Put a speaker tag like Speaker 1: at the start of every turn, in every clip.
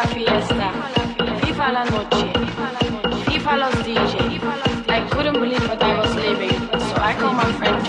Speaker 1: la fiesta, la noche, los DJ. I couldn't believe what I was living, so I called my friend.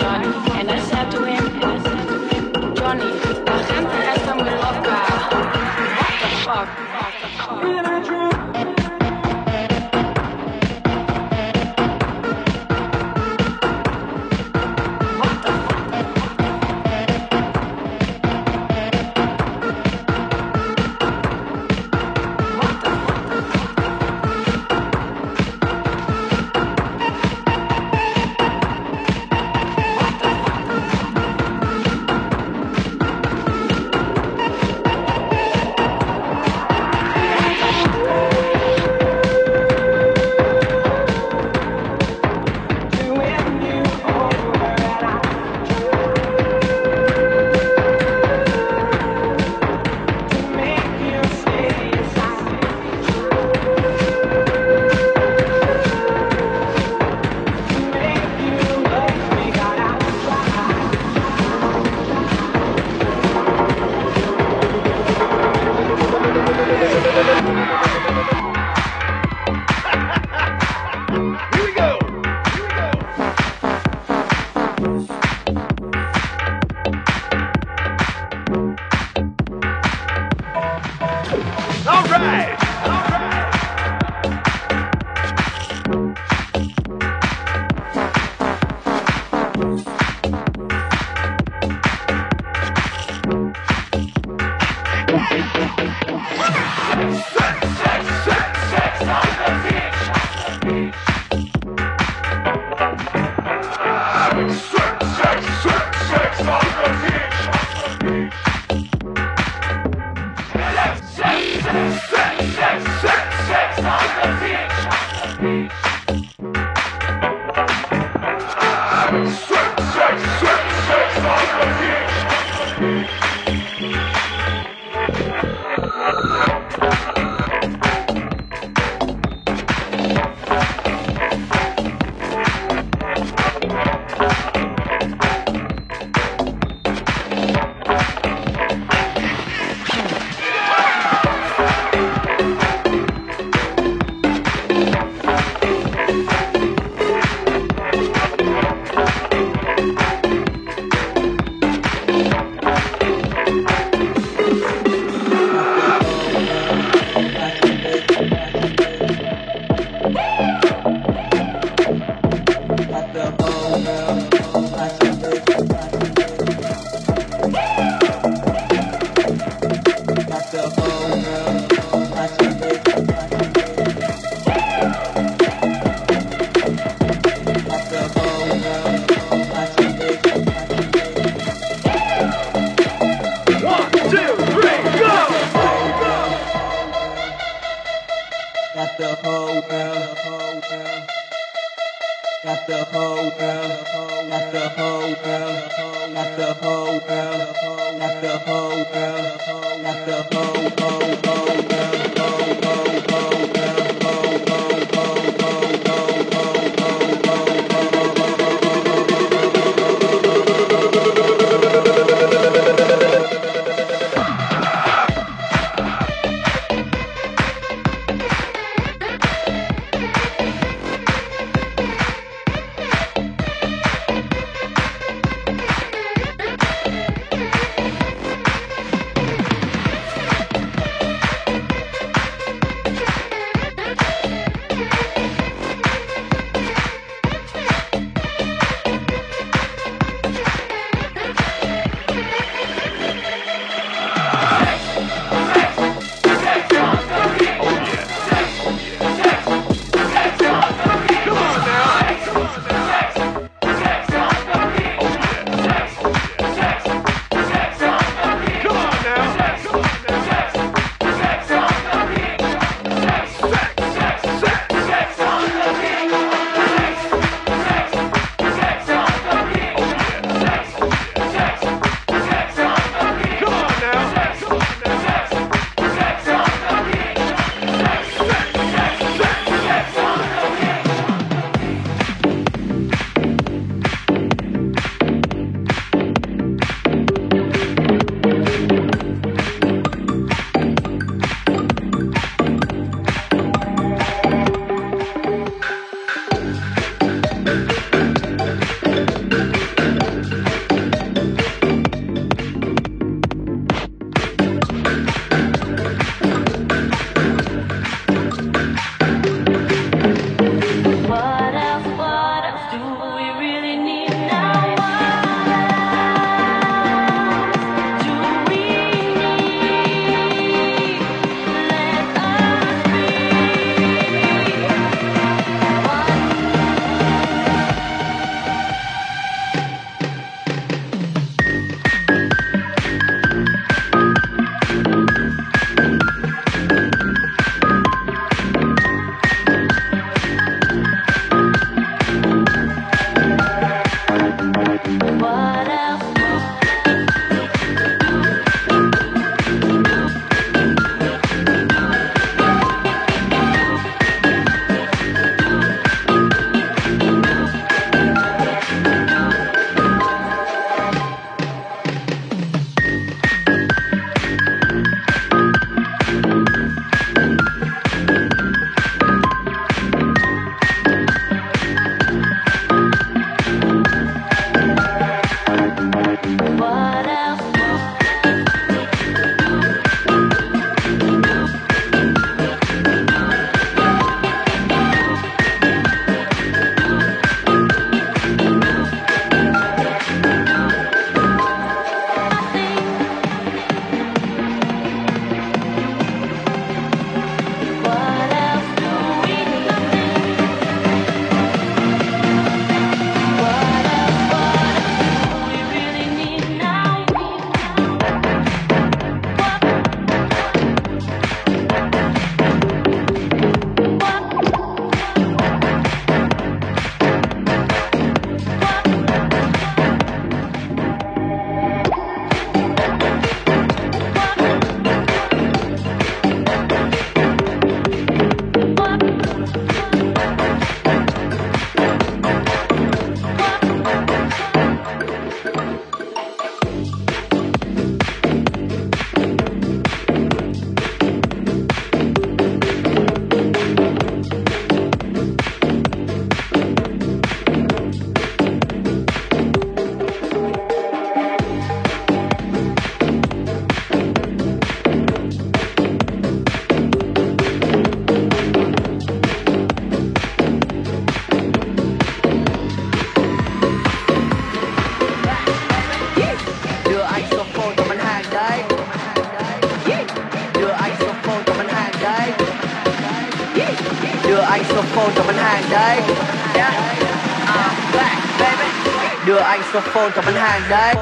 Speaker 2: microphone cảm ơn hàng đấy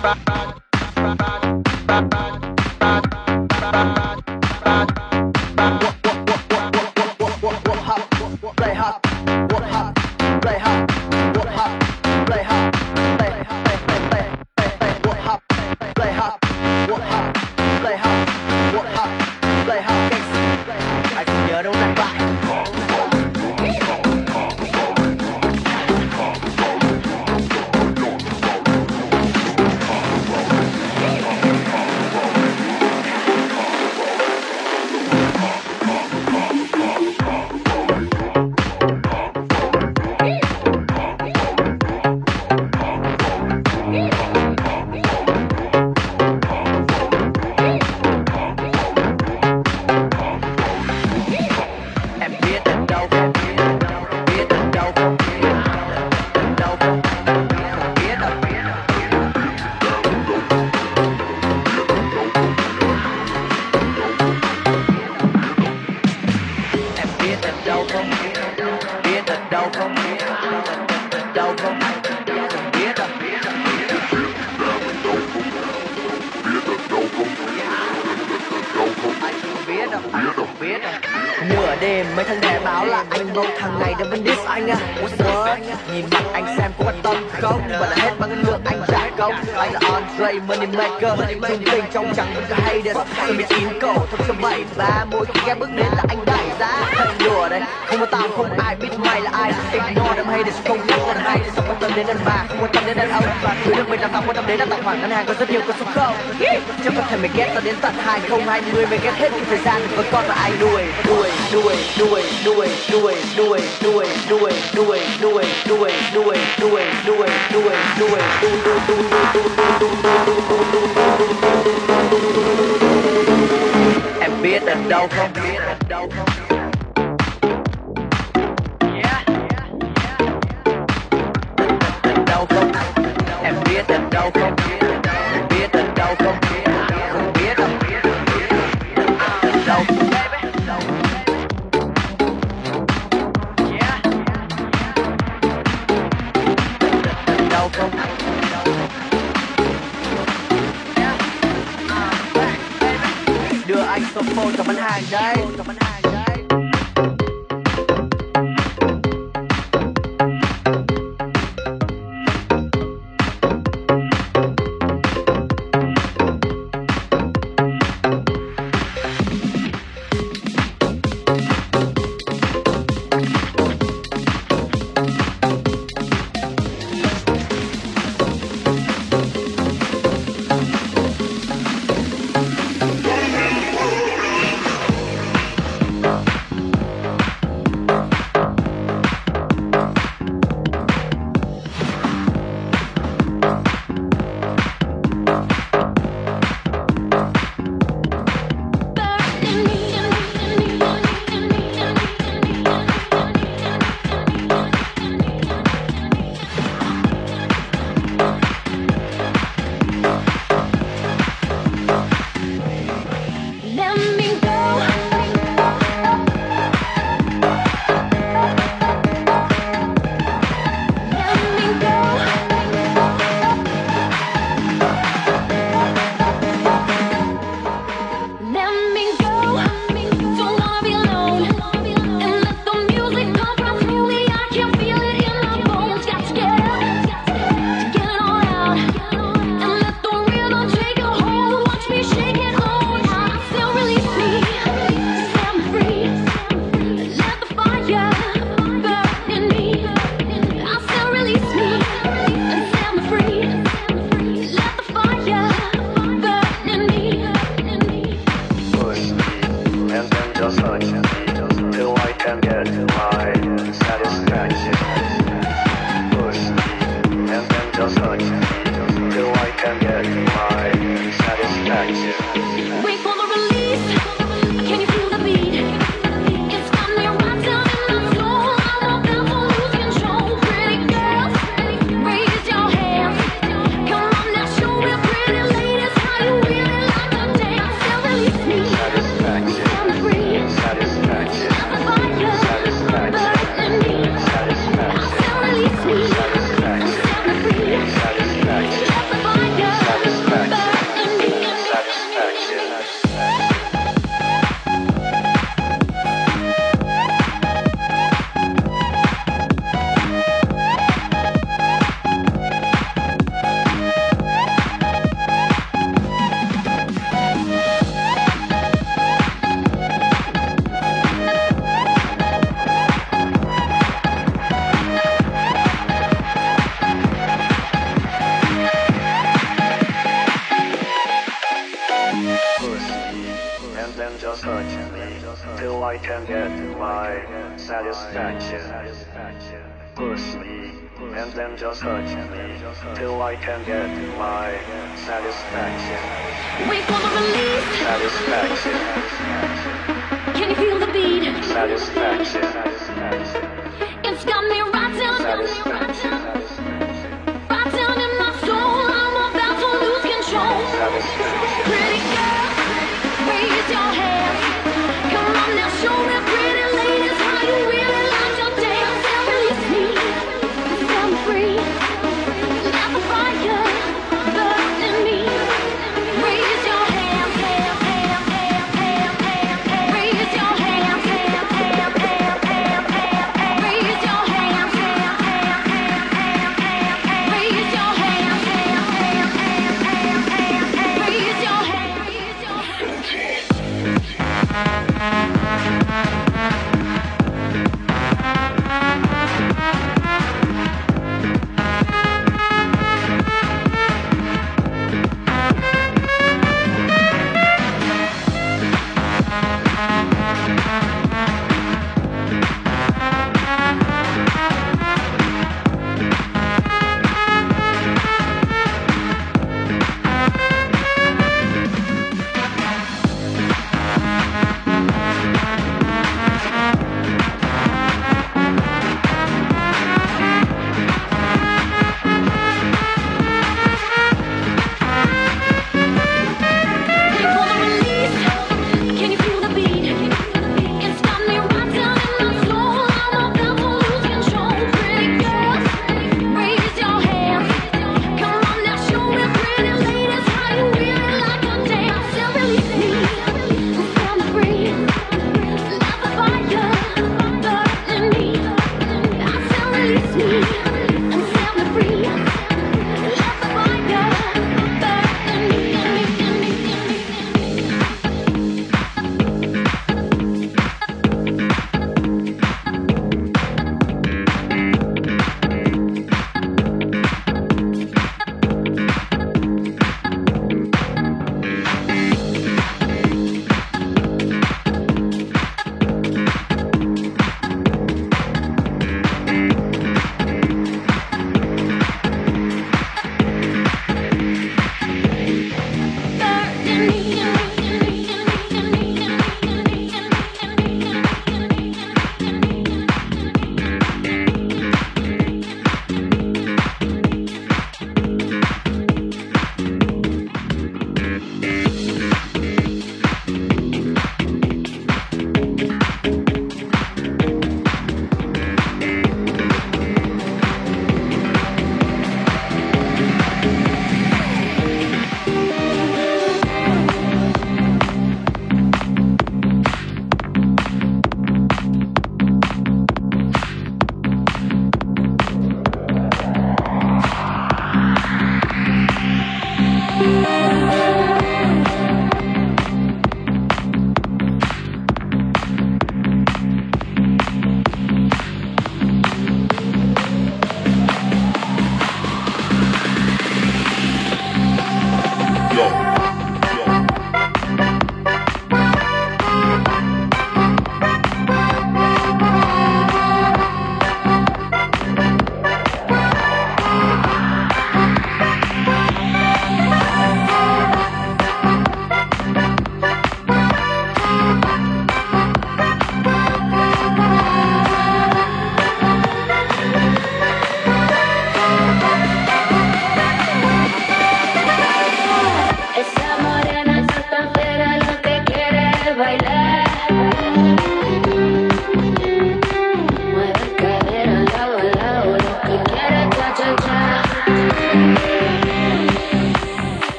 Speaker 2: pra, pra. người mình ghét hết những thời gian vẫn còn là ai nuôi nuôi nuôi nuôi nuôi nuôi nuôi nuôi nuôi nuôi nuôi nuôi nuôi nuôi nuôi nuôi nuôi em biết ở đâu không biết ở đâu không till
Speaker 3: I can get my satisfaction. Push me, and then just hurt me, till I can get my satisfaction.
Speaker 4: Wait for the release!
Speaker 3: Satisfaction.
Speaker 4: Can you feel the beat?
Speaker 3: Satisfaction.
Speaker 4: It's got me right
Speaker 5: till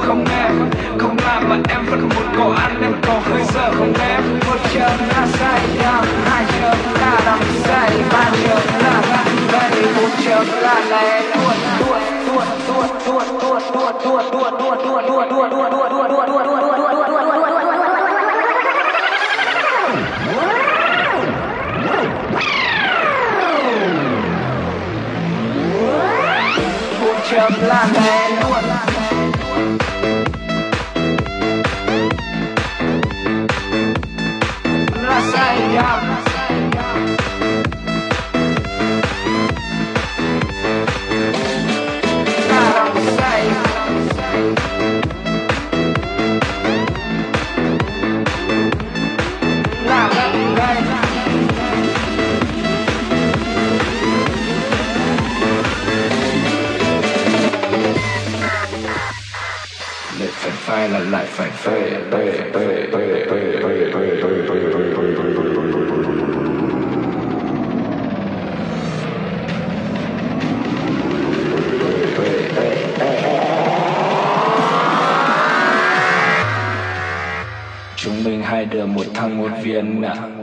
Speaker 5: không em không làm mà em vẫn muốn có ăn em có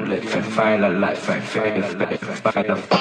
Speaker 5: viên à lại phải phai là lại phải phê phê phai là phải phê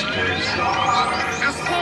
Speaker 6: Sisters are.